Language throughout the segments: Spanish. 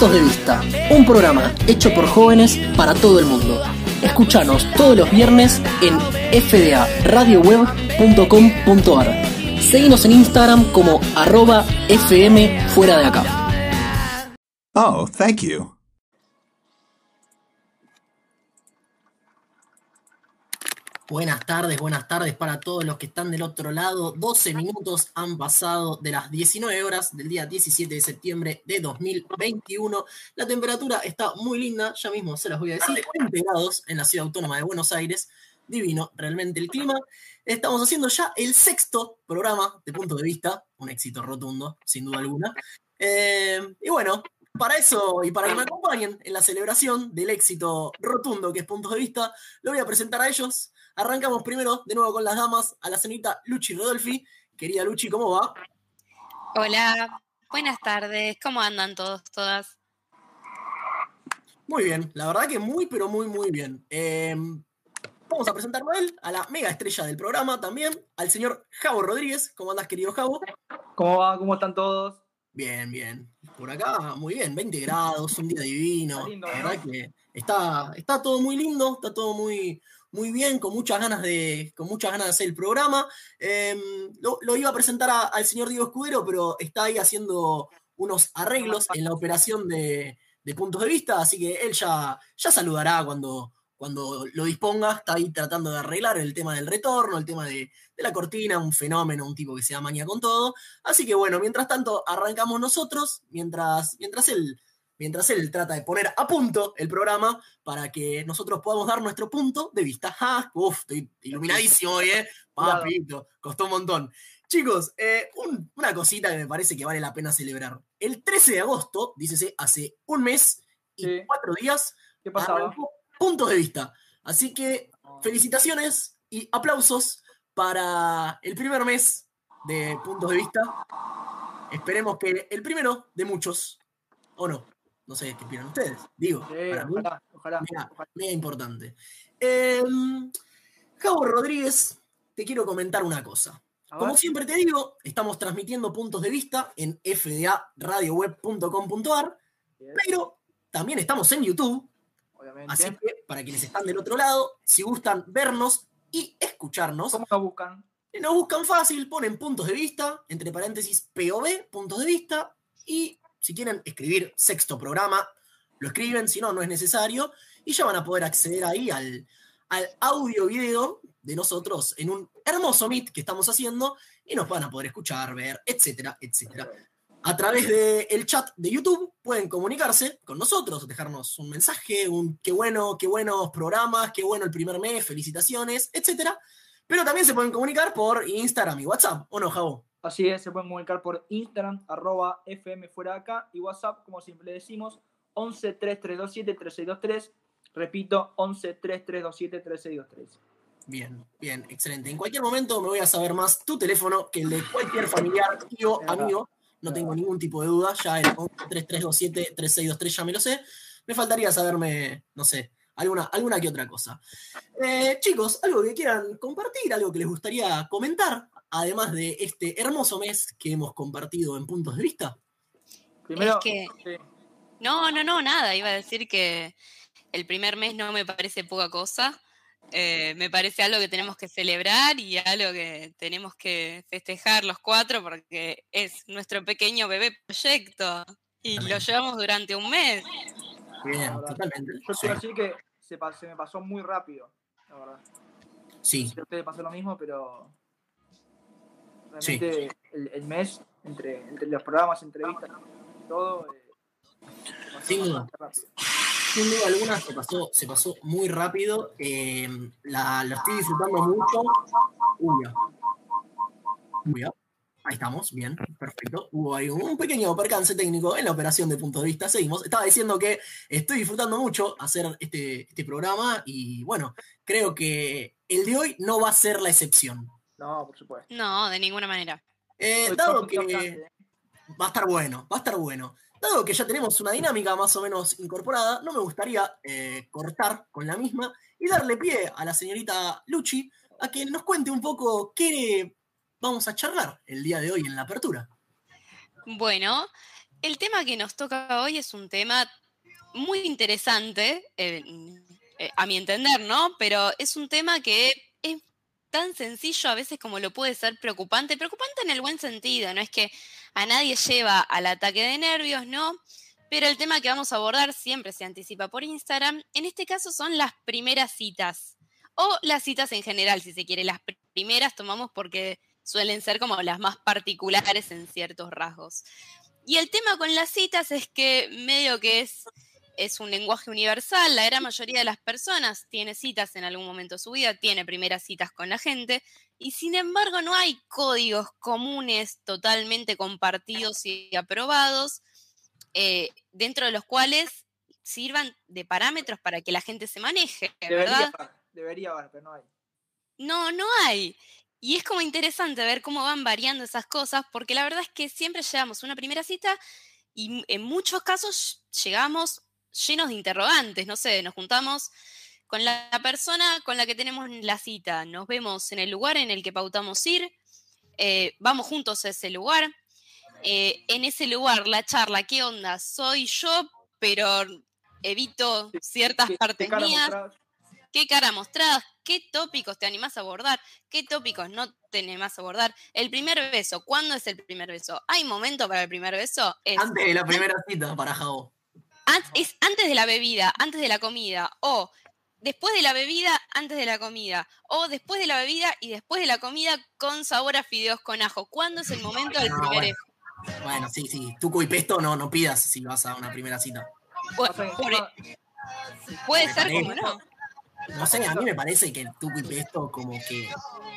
Puntos de Vista, un programa hecho por jóvenes para todo el mundo. Escúchanos todos los viernes en fdaradioweb.com.ar. Seguinos en Instagram como arroba fm fuera de acá. Oh, thank you. Buenas tardes, buenas tardes para todos los que están del otro lado. 12 minutos han pasado de las 19 horas del día 17 de septiembre de 2021. La temperatura está muy linda, ya mismo se las voy a decir, 20 grados en la ciudad autónoma de Buenos Aires. Divino, realmente el clima. Estamos haciendo ya el sexto programa de punto de vista, un éxito rotundo, sin duda alguna. Eh, y bueno, para eso y para que me acompañen en la celebración del éxito rotundo que es Puntos de Vista, lo voy a presentar a ellos. Arrancamos primero de nuevo con las damas, a la señorita Luchi Rodolfi. Querida Luchi, ¿cómo va? Hola, buenas tardes. ¿Cómo andan todos, todas? Muy bien, la verdad que muy, pero muy, muy bien. Eh, vamos a presentarlo a él, a la mega estrella del programa también, al señor Javo Rodríguez. ¿Cómo andas, querido Javo? ¿Cómo va? ¿Cómo están todos? Bien, bien. Por acá, muy bien, 20 grados, un día divino. Está lindo, la ¿no? verdad que está, está todo muy lindo, está todo muy, muy bien, con muchas ganas de, con muchas ganas de hacer el programa. Eh, lo, lo iba a presentar al señor Diego Escudero, pero está ahí haciendo unos arreglos en la operación de, de puntos de vista, así que él ya, ya saludará cuando, cuando lo disponga. Está ahí tratando de arreglar el tema del retorno, el tema de, de la cortina, un fenómeno, un tipo que se da maña con todo. Así que bueno, mientras tanto arrancamos nosotros, mientras, mientras él mientras él trata de poner a punto el programa para que nosotros podamos dar nuestro punto de vista. ¡Ja! Uf, estoy iluminadísimo hoy, ¿eh? Papito, costó un montón. Chicos, eh, un- una cosita que me parece que vale la pena celebrar. El 13 de agosto, dícese hace un mes y Sí. cuatro días, ¿Qué pasaba? puntos de vista. Así que felicitaciones y aplausos para el primer mes de puntos de vista. Esperemos que el primero de muchos, o no. No sé qué opinan ustedes. Digo, Sí, para mí, ojalá, ojalá, mira, ojalá. mega importante. Eh, Javo Rodríguez, te quiero comentar una cosa. Como siempre te digo, estamos transmitiendo puntos de vista en fdaradioweb.com.ar, pero también estamos en YouTube, obviamente. así que para quienes están del otro lado, si gustan vernos y escucharnos, ¿Cómo nos buscan? nos buscan fácil, ponen puntos de vista, entre paréntesis POV, puntos de vista, y si quieren escribir sexto programa, lo escriben, si no, no es necesario, y ya van a poder acceder ahí al, al audio video de nosotros en un hermoso meet que estamos haciendo, y nos van a poder escuchar, ver, etcétera, etcétera. A través del chat de YouTube pueden comunicarse con nosotros, dejarnos un mensaje, un qué bueno, qué buenos programas, qué bueno el primer mes, felicitaciones, etcétera. Pero también se pueden comunicar por Instagram y WhatsApp, ¿o no, Javo? Así es, se pueden comunicar por Instagram, arroba FM fuera acá, y WhatsApp, como siempre decimos, 11 3327 3623. Repito, 11 3327 3623. Bien, bien, excelente. En cualquier momento me voy a saber más tu teléfono que el de cualquier familiar, tío, amigo. No tengo ningún tipo de duda, ya el 3327-3623 ya me lo sé. Me faltaría saberme, no sé, alguna, alguna que otra cosa. Eh, chicos, algo que quieran compartir, algo que les gustaría comentar, además de este hermoso mes que hemos compartido en puntos de vista. Primero, que- sí, No, no, no, nada. Iba a decir que el primer mes no me parece poca cosa. Eh, me parece algo que tenemos que celebrar y algo que tenemos que festejar los cuatro porque es nuestro pequeño bebé proyecto y lo llevamos durante un mes. Bien, La verdad. totalmente. yo Sí, quiero decir que se, me pasó muy rápido, la verdad. sí, ustedes pasó lo mismo, pero Sí. realmente el, el mes, entre, entre los programas, entrevistas todo, eh, Sin duda. sin alguna se pasó, se pasó muy rápido. eh, la, estoy disfrutando mucho. Uy. Uy. Ahí estamos, bien, perfecto. Hubo ahí un pequeño percance técnico en la operación de punto de vista. Seguimos. Estaba diciendo que estoy disfrutando mucho hacer este, este programa y bueno, creo que el de hoy no va a ser la excepción. No, por supuesto. No, de ninguna manera. Eh, dado que. Va a estar bueno, va a estar bueno. Dado que ya tenemos una dinámica más o menos incorporada, no me gustaría eh, cortar con la misma y darle pie a la señorita Luchi a que nos cuente un poco qué vamos a charlar el día de hoy en la apertura. Bueno, el tema que nos toca hoy es un tema muy interesante, eh, eh, a mi entender, ¿no? Pero es un tema que tan sencillo a veces como lo puede ser preocupante, preocupante en el buen sentido, no es que a nadie lleva al ataque de nervios, ¿no? Pero el tema que vamos a abordar siempre se anticipa por Instagram. En este caso son las primeras citas. O las citas en general, si se quiere. Las primeras tomamos porque suelen ser como las más particulares en ciertos rasgos. Y el tema con las citas es que medio que es, es un lenguaje universal. La gran mayoría de las personas tiene citas en algún momento de su vida, tiene primeras citas con la gente. Y sin embargo no hay códigos comunes totalmente compartidos y aprobados eh, dentro de los cuales sirvan de parámetros para que la gente se maneje, ¿verdad? Debería, haber, pero no hay. No, no hay. Y es como interesante ver cómo van variando esas cosas, porque la verdad es que siempre llegamos a una primera cita y en muchos casos llegamos llenos de interrogantes, no sé, nos juntamos con la persona con la que tenemos la cita, nos vemos en el lugar en el que pautamos ir, eh, vamos juntos a ese lugar, eh, en ese lugar la charla, ¿qué onda? Soy yo, pero evito ciertas partes mías. ¿Qué cara mostrada? ¿Qué tópicos te animás a abordar? ¿Qué tópicos no te animás a abordar? El primer beso, ¿cuándo es el primer beso? ¿Hay momento para el primer beso? antes de la primera cita para Jao. Es antes de la bebida, antes de la comida, o después de la bebida, antes de la comida, o después de la bebida y después de la comida con sabor a fideos con ajo. ¿Cuándo es el momento del primer beso? Bueno, sí, sí. Tuco y pesto no, no pidas si vas a una primera cita. puede ser como no. No sé, a mí me parece que el tuco y pesto como que,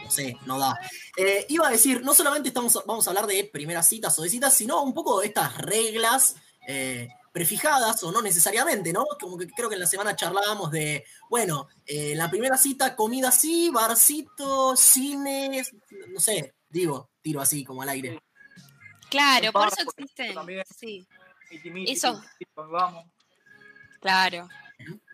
no sé, no da. Eh, iba a decir, no solamente estamos, vamos a hablar de primeras citas o de citas, sino un poco de estas reglas eh, prefijadas o no necesariamente, ¿no? Como que creo que en la semana charlábamos de, bueno, eh, la primera cita, comida sí, barcito, cines, no sé, digo, tiro así como al aire. Claro, por eso existe. Sí. Eso. Vamos. Claro.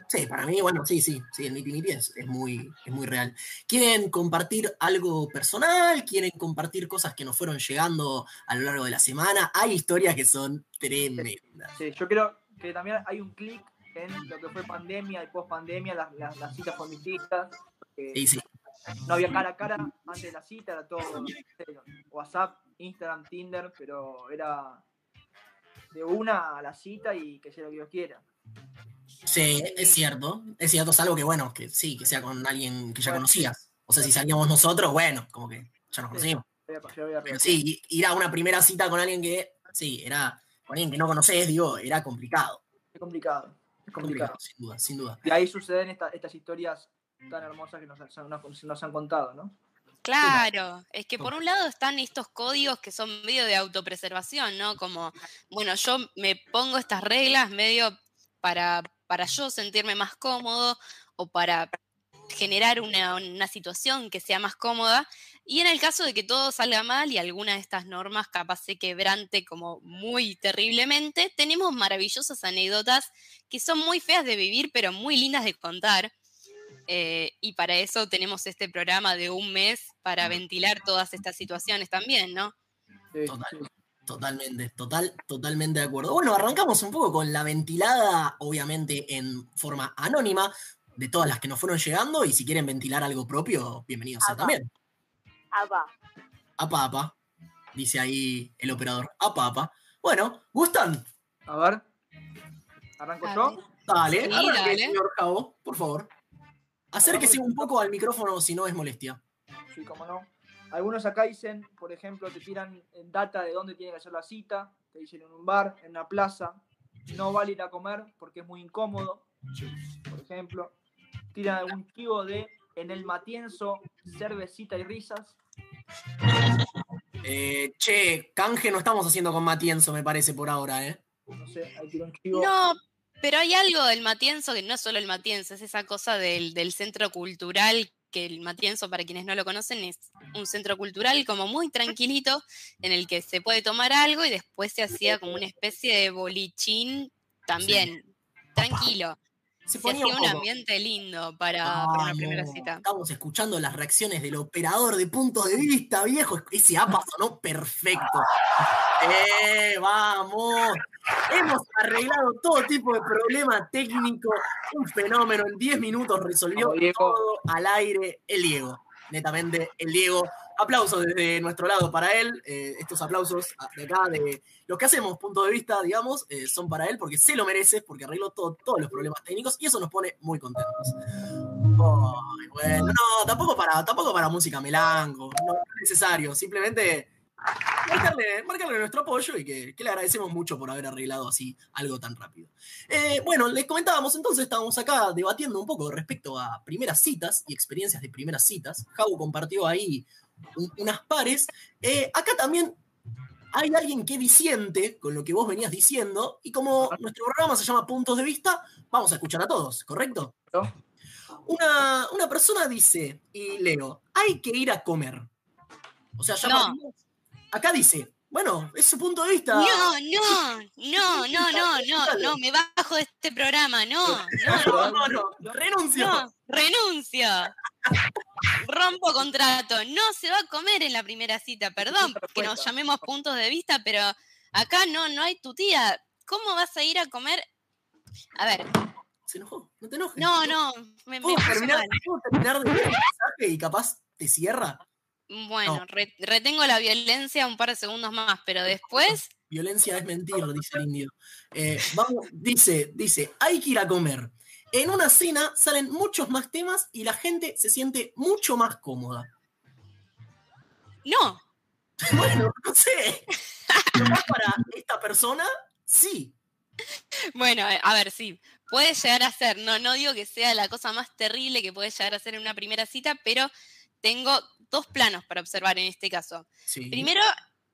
Sí, para mí, bueno, sí, sí, sí, el miti miti es, muy, es muy real. ¿Quieren compartir algo personal? ¿Quieren compartir cosas que nos fueron llegando a lo largo de la semana? Hay historias que son tremendas. Sí, yo creo que también hay un clic en lo que fue pandemia y post pandemia, las, las, citas con Sí, sí. No había cara a cara antes de la cita, era todo WhatsApp, Instagram, Tinder, pero era de una a la cita y que sea lo que Dios quiera. Sí, es cierto. Es cierto, es algo que bueno, que sí, que sea con alguien que ya conocías. O sea, si salíamos nosotros, bueno, como que ya nos conocimos. Pero sí, ir a una primera cita con alguien que, sí, era con alguien que no conoces, digo, era complicado. Es complicado, es complicado. sin duda, sin duda. Y ahí suceden estas historias tan hermosas que nos, nos han contado, ¿no? Claro, es que por un lado están estos códigos que son medio de autopreservación, ¿no? Como, bueno, yo me pongo estas reglas medio para, para yo sentirme más cómodo o para generar una, una, situación que sea más cómoda. Y en el caso de que todo salga mal y alguna de estas normas capaz se quebrante como muy terriblemente, tenemos maravillosas anécdotas que son muy feas de vivir, pero muy lindas de contar. Eh, y para eso tenemos este programa de un mes para ventilar todas estas situaciones también, ¿no? totalmente, total, totalmente de acuerdo. Bueno, arrancamos un poco con la ventilada, obviamente en forma anónima, de todas las que nos fueron llegando, y si quieren ventilar algo propio, bienvenidos a también. Apa. Apa, apa, dice ahí el operador. Apa, apa. Bueno, ¿gustan? A ver. ¿Arranco yo? Dale, dale. señor Cabo, por favor. Acérquese un poco al micrófono si no es molestia. Sí, cómo no. Algunos acá dicen, por ejemplo, te tiran data de dónde tiene que hacer la cita, te dicen en un bar, en una plaza, no vale ir a comer porque es muy incómodo, por ejemplo. Tiran algún chivo de en el matienzo, cervecita y risas. Eh, che, canje no estamos haciendo con Matienzo, me parece, por ahora, ¿eh? No sé, ahí tira un chivo. No, pero hay algo del Matienzo que no es solo el Matienzo, es esa cosa del, centro cultural, que el Matienzo, para quienes no lo conocen, es un centro cultural como muy tranquilito, en el que se puede tomar algo y después se hacía como una especie de bolichín también, tranquilo. Se ponía un, ambiente lindo para, una primera cita. Estamos escuchando las reacciones del operador de punto de vista, viejo. Ese APA sonó perfecto. ¡Eh, vamos! Hemos arreglado todo tipo de problema técnico. Un fenómeno. En 10 minutos resolvió todo al aire el Diego. Netamente, el Diego aplausos desde nuestro lado para él. Eh, estos aplausos de acá, de lo que hacemos, punto de vista, digamos, eh, son para él porque se lo merece, porque arregló todos los problemas técnicos y eso nos pone muy contentos. bueno, no, tampoco para, tampoco para música melango, no es necesario, simplemente marcarle, nuestro apoyo y que, le agradecemos mucho por haber arreglado así algo tan rápido. Eh, bueno, les comentábamos entonces, estábamos acá debatiendo un poco respecto a primeras citas y experiencias de primeras citas. Jau compartió ahí unas pares. Eh, acá también hay alguien que disiente con lo que vos venías diciendo, y como nuestro programa se llama Puntos de Vista, vamos a escuchar a todos, ¿correcto? Una, persona dice, y leo, hay que ir a comer. O sea, acá dice, bueno, es su punto de vista. No, no, no, no, no, no, no, me bajo de este programa, no, no, no, no, renuncio. renuncio rompo contrato, no se va a comer en la primera cita, perdón que nos llamemos puntos de vista, pero acá no, no hay tu tía. ¿Cómo vas a ir a comer? A ver. Se enojó, no te enojes. No, no, me, ¿Puedo terminar, terminar de mensaje y capaz te cierra? Bueno, retengo la violencia un par de segundos más, pero después. Violencia es mentir, dice el indio. Eh, vamos, dice, dice, hay que ir a comer. En una cena salen muchos más temas y la gente se siente mucho más cómoda. No. Bueno, no sé. para esta persona, sí. Bueno, eh, a ver, sí. Puede llegar a ser, no, no digo que sea la cosa más terrible que puede llegar a ser en una primera cita, pero tengo dos planos para observar en este caso. Primero,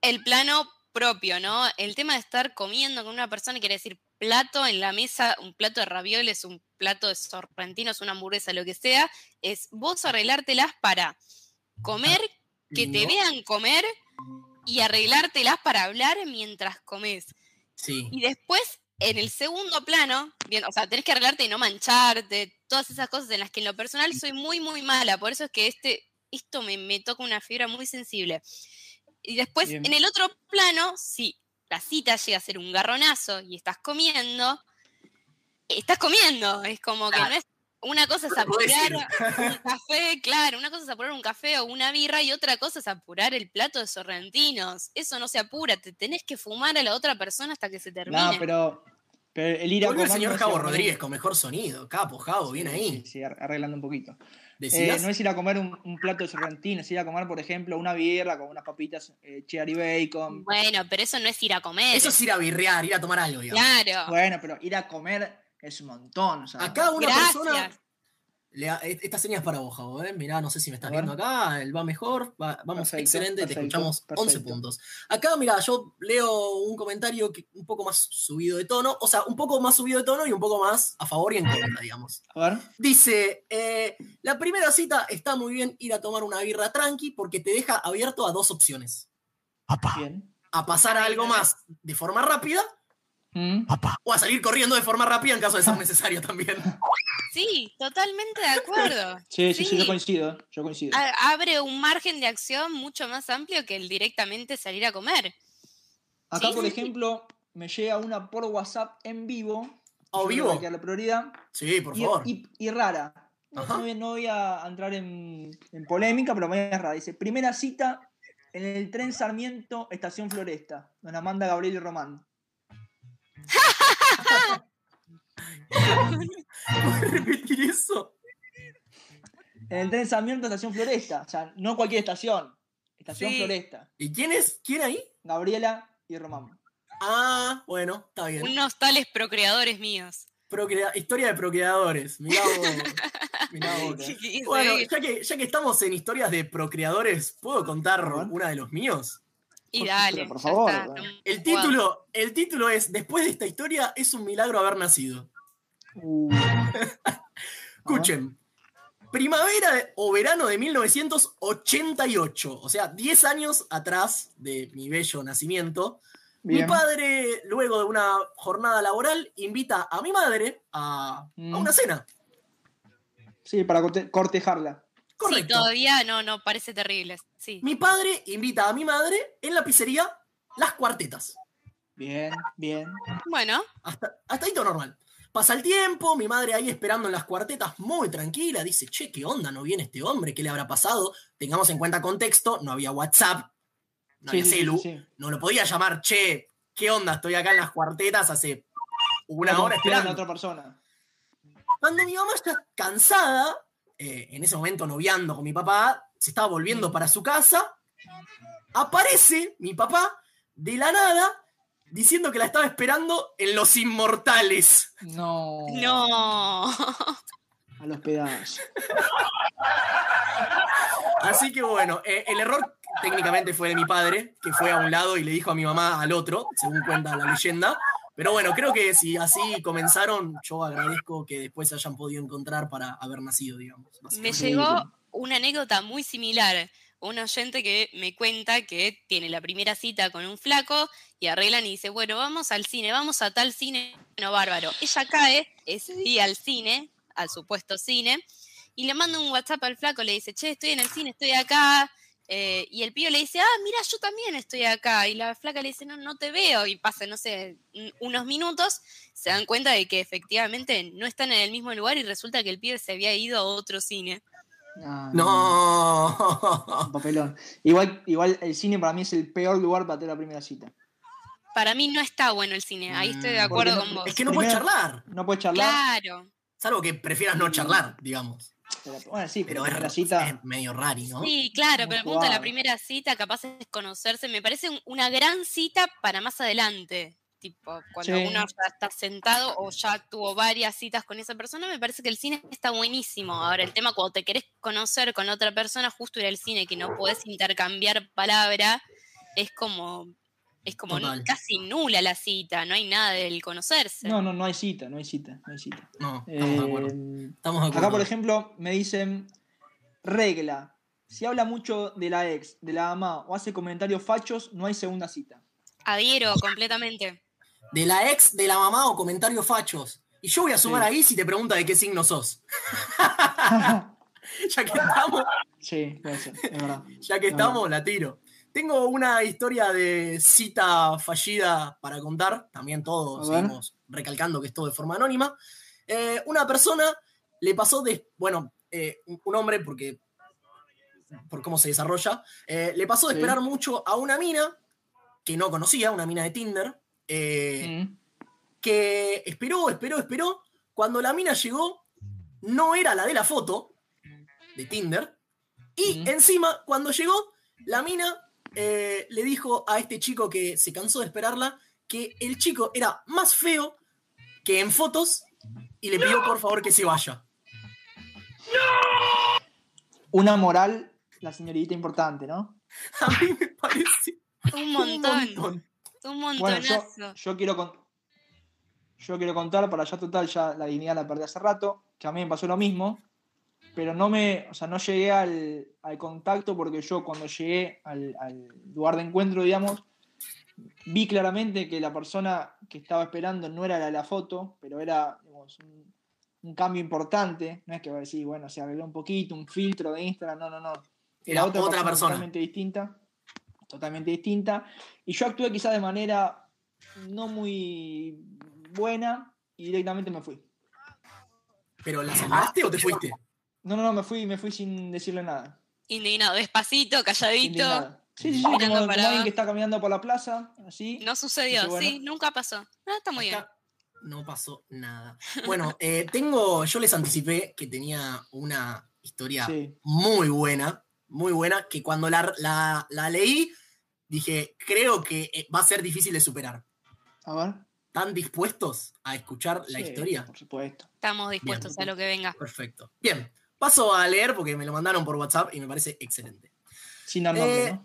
el plano propio, ¿no? El tema de estar comiendo con una persona quiere decir plato en la mesa, un plato de ravioles, un plato de sorrentinos, una hamburguesa, lo que sea, es vos arreglártelas para comer, que te vean comer y arreglártelas para hablar mientras comes. Sí. Y después, en el segundo plano, bien, o sea, tenés que arreglarte y no mancharte, todas esas cosas en las que en lo personal soy muy, muy mala. Por eso es que este, esto me, me toca una fibra muy sensible. Y después, en el otro plano, sí, la cita llega a ser un garronazo y estás comiendo, estás comiendo. Es como que no es. Una cosa es apurar un café, claro, una cosa es apurar un café o una birra y otra cosa es apurar el plato de sorrentinos. Eso no se apura, te tenés que fumar a la otra persona hasta que se termine. No, pero, pero el ir a el señor Javo Rodríguez con mejor sonido. Capo, Javo, bien ahí. Sí, arreglando un poquito. Eh, no es ir a comer un, plato de sorrentino, es ir a comer, por ejemplo, una birra con unas papitas eh, cherry bacon. Bueno, pero eso no es ir a comer. Eso es ir a birrear, ir a tomar algo, Claro. Bueno, pero ir a comer es un montón. Acá una persona e, esta señal es para vos, Javo, ¿eh? Mirá, no sé si me estás viendo acá, él va mejor, vamos, excelente, te escuchamos 11 puntos. Acá, mira, yo leo un comentario un poco más subido de tono, o sea, un poco más subido de tono y un poco más a favor y en contra, digamos. A ver. Dice, eh, la primera cita está muy bien ir a tomar una birra tranqui porque te deja abierto a dos opciones. A pasar a algo más de forma rápida ¿Mm? O a salir corriendo de forma rápida en caso de ser necesario también. Sí, totalmente de acuerdo. Sí, sí, sí, yo coincido, yo coincido. abre un margen de acción mucho más amplio que el directamente salir a comer. Acá, por ejemplo, me llega una por WhatsApp en vivo. ¿O oh, vivo? Que la prioridad. Sí, por favor. Y, rara. No, voy a entrar en, polémica, pero me es rara. Dice, primera cita en el tren Sarmiento, Estación Floresta. Nos la manda Gabriel y Román. ¿Puedes repetir eso? En el tren Sarmiento, estación Floresta. O sea, no cualquier estación. Estación Floresta. ¿Y quién es? ¿Quién ahí? Gabriela y Román. Ah, bueno, está bien. Unos tales procreadores míos. Historia de procreadores. Mirá vos. Bueno, ya que, ya que estamos en historias de procreadores, ¿puedo contar una de los míos? Y dale, por favor. El título, el título es Después de esta historia es un milagro haber nacido. Uh. Escuchen. Primavera o verano de 1988, o sea, 10 años atrás de mi bello nacimiento, Mi padre, luego de una jornada laboral, invita a mi madre a, mm. una cena. Sí, para cortejarla. Correcto. Sí, todavía no, no, parece terrible. Sí. Mi padre invita a mi madre en la pizzería Las Cuartetas. Bien, bien. Bueno. Hasta, hasta ahí todo normal. Pasa el tiempo, mi madre ahí esperando en las cuartetas, muy tranquila, dice, che, ¿qué onda? ¿No viene este hombre? ¿Qué le habrá pasado? Tengamos en cuenta contexto, no había WhatsApp, no había celu, no lo podía llamar, che, ¿qué onda? Estoy acá en las cuartetas hace una hora esperando. a otra persona. Cuando mi mamá está cansada, eh, en ese momento noviando con mi papá, se estaba volviendo para su casa, aparece mi papá de la nada diciendo que la estaba esperando en Los Inmortales. No. No. A los pedazos. Así que bueno, eh, el error técnicamente fue de mi padre, que fue a un lado y le dijo a mi mamá al otro, según cuenta la leyenda. Pero bueno, creo que si así comenzaron, yo agradezco que después se hayan podido encontrar para haber nacido, digamos. Me llegó una anécdota muy similar un oyente que me cuenta que tiene la primera cita con un flaco y arreglan y dice, bueno, vamos al cine, vamos a tal cine, no bárbaro. Ella cae ese día al cine, al supuesto cine, y le manda un WhatsApp al flaco, le dice, che, estoy en el cine, estoy acá. Eh, y el pío le dice, ah, mira, yo también estoy acá. Y la flaca le dice, no, no te veo. Y pasa, no sé, unos minutos, se dan cuenta de que efectivamente no están en el mismo lugar y resulta que el pío se había ido a otro cine. no. Papelón. Igual, igual el cine para mí es el peor lugar para tener la primera cita. Para mí no está bueno el cine, ahí estoy de mm, acuerdo con vos. Es que no puedes charlar. No puedes charlar. Claro. Salvo que prefieras no charlar, digamos. Pero, bueno, sí, pero, es, la cita, es medio raro, ¿no? Sí, claro, pero el punto de la primera cita, capaz es conocerse, me parece una gran cita para más adelante. Tipo, cuando uno ya está sentado o ya tuvo varias citas con esa persona, me parece que el cine está buenísimo. Ahora, el tema cuando te querés conocer con otra persona, justo ir al cine, que no podés intercambiar palabra, es como es como casi nula la cita, no hay nada del conocerse. No, no, no hay cita, no hay cita, no hay cita. No, estamos, de acuerdo. Eh, estamos de acuerdo. Acá, por ejemplo, me dicen, regla, si habla mucho de la ex, de la ama o hace comentarios fachos, no hay segunda cita. Adhiero completamente de la ex, de la mamá o comentarios fachos. Y yo voy a sumar ahí si te pregunta de qué signo sos. ya que estamos. Sí, puede ser, es verdad. Ya que estamos, la tiro. Tengo una historia de cita fallida para contar. También todos seguimos recalcando que es todo de forma anónima. Eh, una persona le pasó de. Bueno, eh, un hombre, porque. por cómo se desarrolla. Eh, le pasó de esperar mucho a una mina que no conocía, una mina de Tinder. Que esperó, esperó, esperó. Cuando la mina llegó, no era la de la foto de Tinder. Y encima, cuando llegó, la mina eh, le dijo a este chico que se cansó de esperarla que el chico era más feo que en fotos y le pidió por favor que se vaya. Una moral, la señorita importante, ¿no? A mí me parece un montón. Un montonazo. Bueno, yo, quiero yo quiero contar, para allá total, ya la dignidad la perdí hace rato, que a mí me pasó lo mismo, pero no me, o sea, no llegué al, contacto porque yo cuando llegué al, lugar de encuentro, digamos, vi claramente que la persona que estaba esperando no era la de la foto, pero era un, cambio importante. No es que va a decir, bueno, se arregló un poquito, un filtro de Instagram, no, no, no. Era, otra, persona, totalmente distinta totalmente distinta. Y yo actué quizás de manera no muy buena y directamente me fui. ¿Pero la saludaste o te fuiste? No, no, no, me fui, me fui sin decirle nada. Indignado, despacito, calladito. Sí, sí, sí, como, como, alguien que está caminando por la plaza, así. No sucedió, sí, nunca pasó. No, está muy bien. No pasó nada. Bueno, eh, tengo, yo les anticipé que tenía una historia muy buena muy buena, que cuando la, leí, dije, creo que eh, va a ser difícil de superar. A ver. ¿Están dispuestos a escuchar la historia? Por supuesto. Estamos dispuestos a lo que venga. Perfecto. Bien, paso a leer porque me lo mandaron por WhatsApp y me parece excelente. Sin nombre, eh,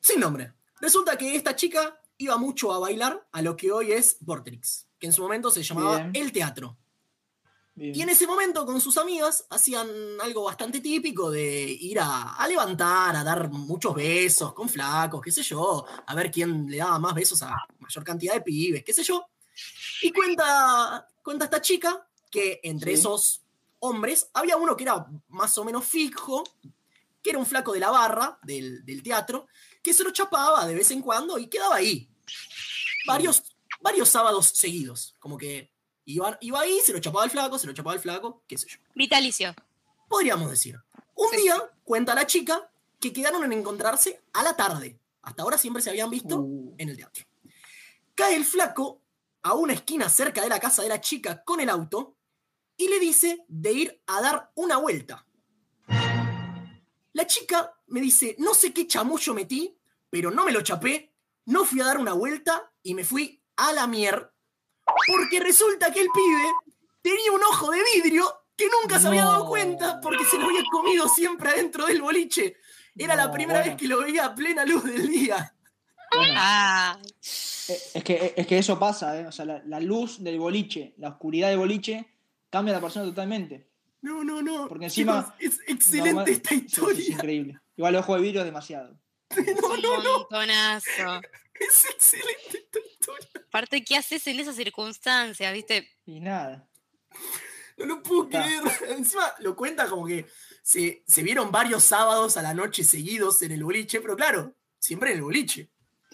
Sin nombre. Resulta que esta chica iba mucho a bailar a lo que hoy es Vortrix, que en su momento se llamaba El Teatro. Y en ese momento con sus amigas hacían algo bastante típico de ir a, levantar, a dar muchos besos con flacos, qué sé yo, a ver quién le daba más besos a mayor cantidad de pibes, qué sé yo. Y cuenta, cuenta esta chica que entre esos hombres había uno que era más o menos fijo, que era un flaco de la barra del, teatro, que se lo chapaba de vez en cuando y quedaba ahí. Varios, varios sábados seguidos, como que Iba, iba ahí, se lo chapaba el flaco, se lo chapaba el flaco, qué sé yo. Vitalicio. Podríamos decir. Un día, cuenta la chica, que quedaron en encontrarse a la tarde. Hasta ahora siempre se habían visto uh. en el teatro. Cae el flaco a una esquina cerca de la casa de la chica con el auto y le dice de ir a dar una vuelta. La chica me dice, no sé qué chamullo metí, pero no me lo chapé, no fui a dar una vuelta y me fui a la mierda porque resulta que el pibe tenía un ojo de vidrio que nunca se había dado cuenta porque se lo había comido siempre adentro del boliche. Era la primera vez que lo veía a plena luz del día. Ah. Eh, es, que, es que eso pasa, ¿eh? O sea, la, luz del boliche, la oscuridad del boliche, cambia a la persona totalmente. No, no, no. Porque encima. es excelente esta historia. Es, increíble. Igual el ojo de vidrio es demasiado. No, no, no. Es excelente esta historia. Aparte, ¿qué haces en esa circunstancia, viste? Y nada. No lo puedo creer. Encima lo cuenta como que se, vieron varios sábados a la noche seguidos en el boliche, pero claro, siempre en el boliche.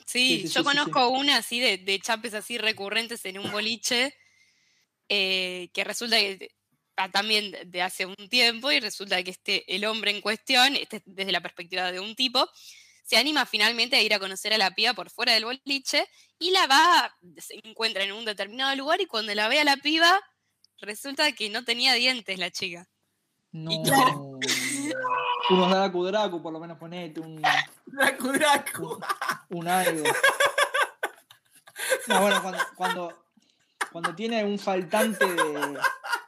Sí, yo conozco una así de, chapes así recurrentes en un boliche, eh, que resulta que ah, también de hace un tiempo y resulta que este, el hombre en cuestión, este, desde la perspectiva de un tipo, se anima finalmente a ir a conocer a la piba por fuera del boliche y la va, se encuentra en un determinado lugar y cuando la ve a la piba, resulta que no tenía dientes la chica. No. Y claro, Unos Dracu Dracu, por lo menos ponete un. Dracu Dracu. Un, algo. No, bueno, cuando, cuando, tiene un faltante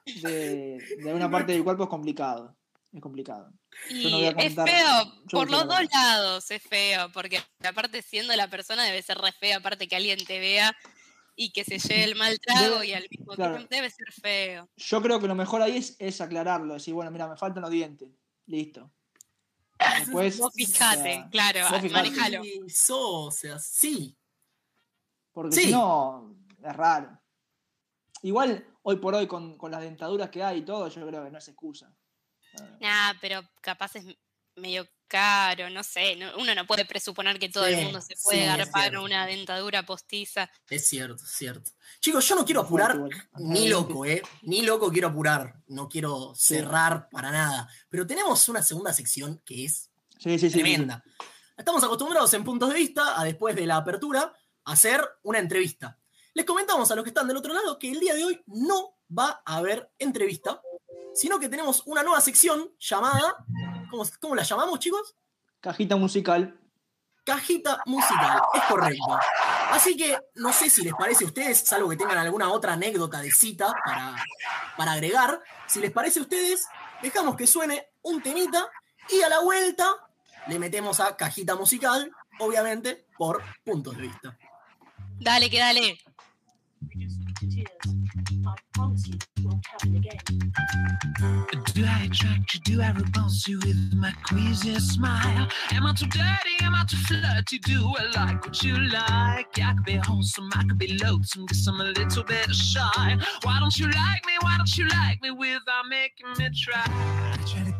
de, de una parte del cuerpo es complicado es complicado. Y es feo, por los dos lados es feo, porque aparte siendo la persona debe ser re feo, aparte que alguien te vea y que se lleve el mal trago y al mismo tiempo debe ser feo. Yo creo que lo mejor ahí es, aclararlo, decir, bueno, mira, me faltan los dientes, listo. Después, vos fijate, claro, manejalo. o sea, sí. Porque si no, es raro. Igual, hoy por hoy, con, con las dentaduras que hay y todo, yo creo que no es excusa. Nah, pero capaz es medio caro, no sé, uno no puede presuponer que todo el mundo se puede dar para una dentadura postiza. Es cierto, es cierto. Chicos, yo no quiero apurar ni loco, ¿eh? Ni loco quiero apurar, no quiero cerrar para nada, pero tenemos una segunda sección que es tremenda. Estamos acostumbrados en puntos de vista a después de la apertura hacer una entrevista. Les comentamos a los que están del otro lado que el día de hoy no va a haber entrevista, sino que tenemos una nueva sección llamada, ¿cómo, la llamamos chicos? Cajita musical. Cajita musical, es correcto. Así que no sé si les parece a ustedes, salvo que tengan alguna otra anécdota de cita para, para agregar, si les parece a ustedes, dejamos que suene un temita y a la vuelta le metemos a cajita musical, obviamente por puntos de vista. Dale, que dale. Do I attract you? Do I repulse you with my queasy smile? Am I too dirty? Am I too flirty? Do I like what you like? I could be wholesome, I could be loathsome, guess I'm a little bit shy. Why don't you like me? Why don't you like me without making me try?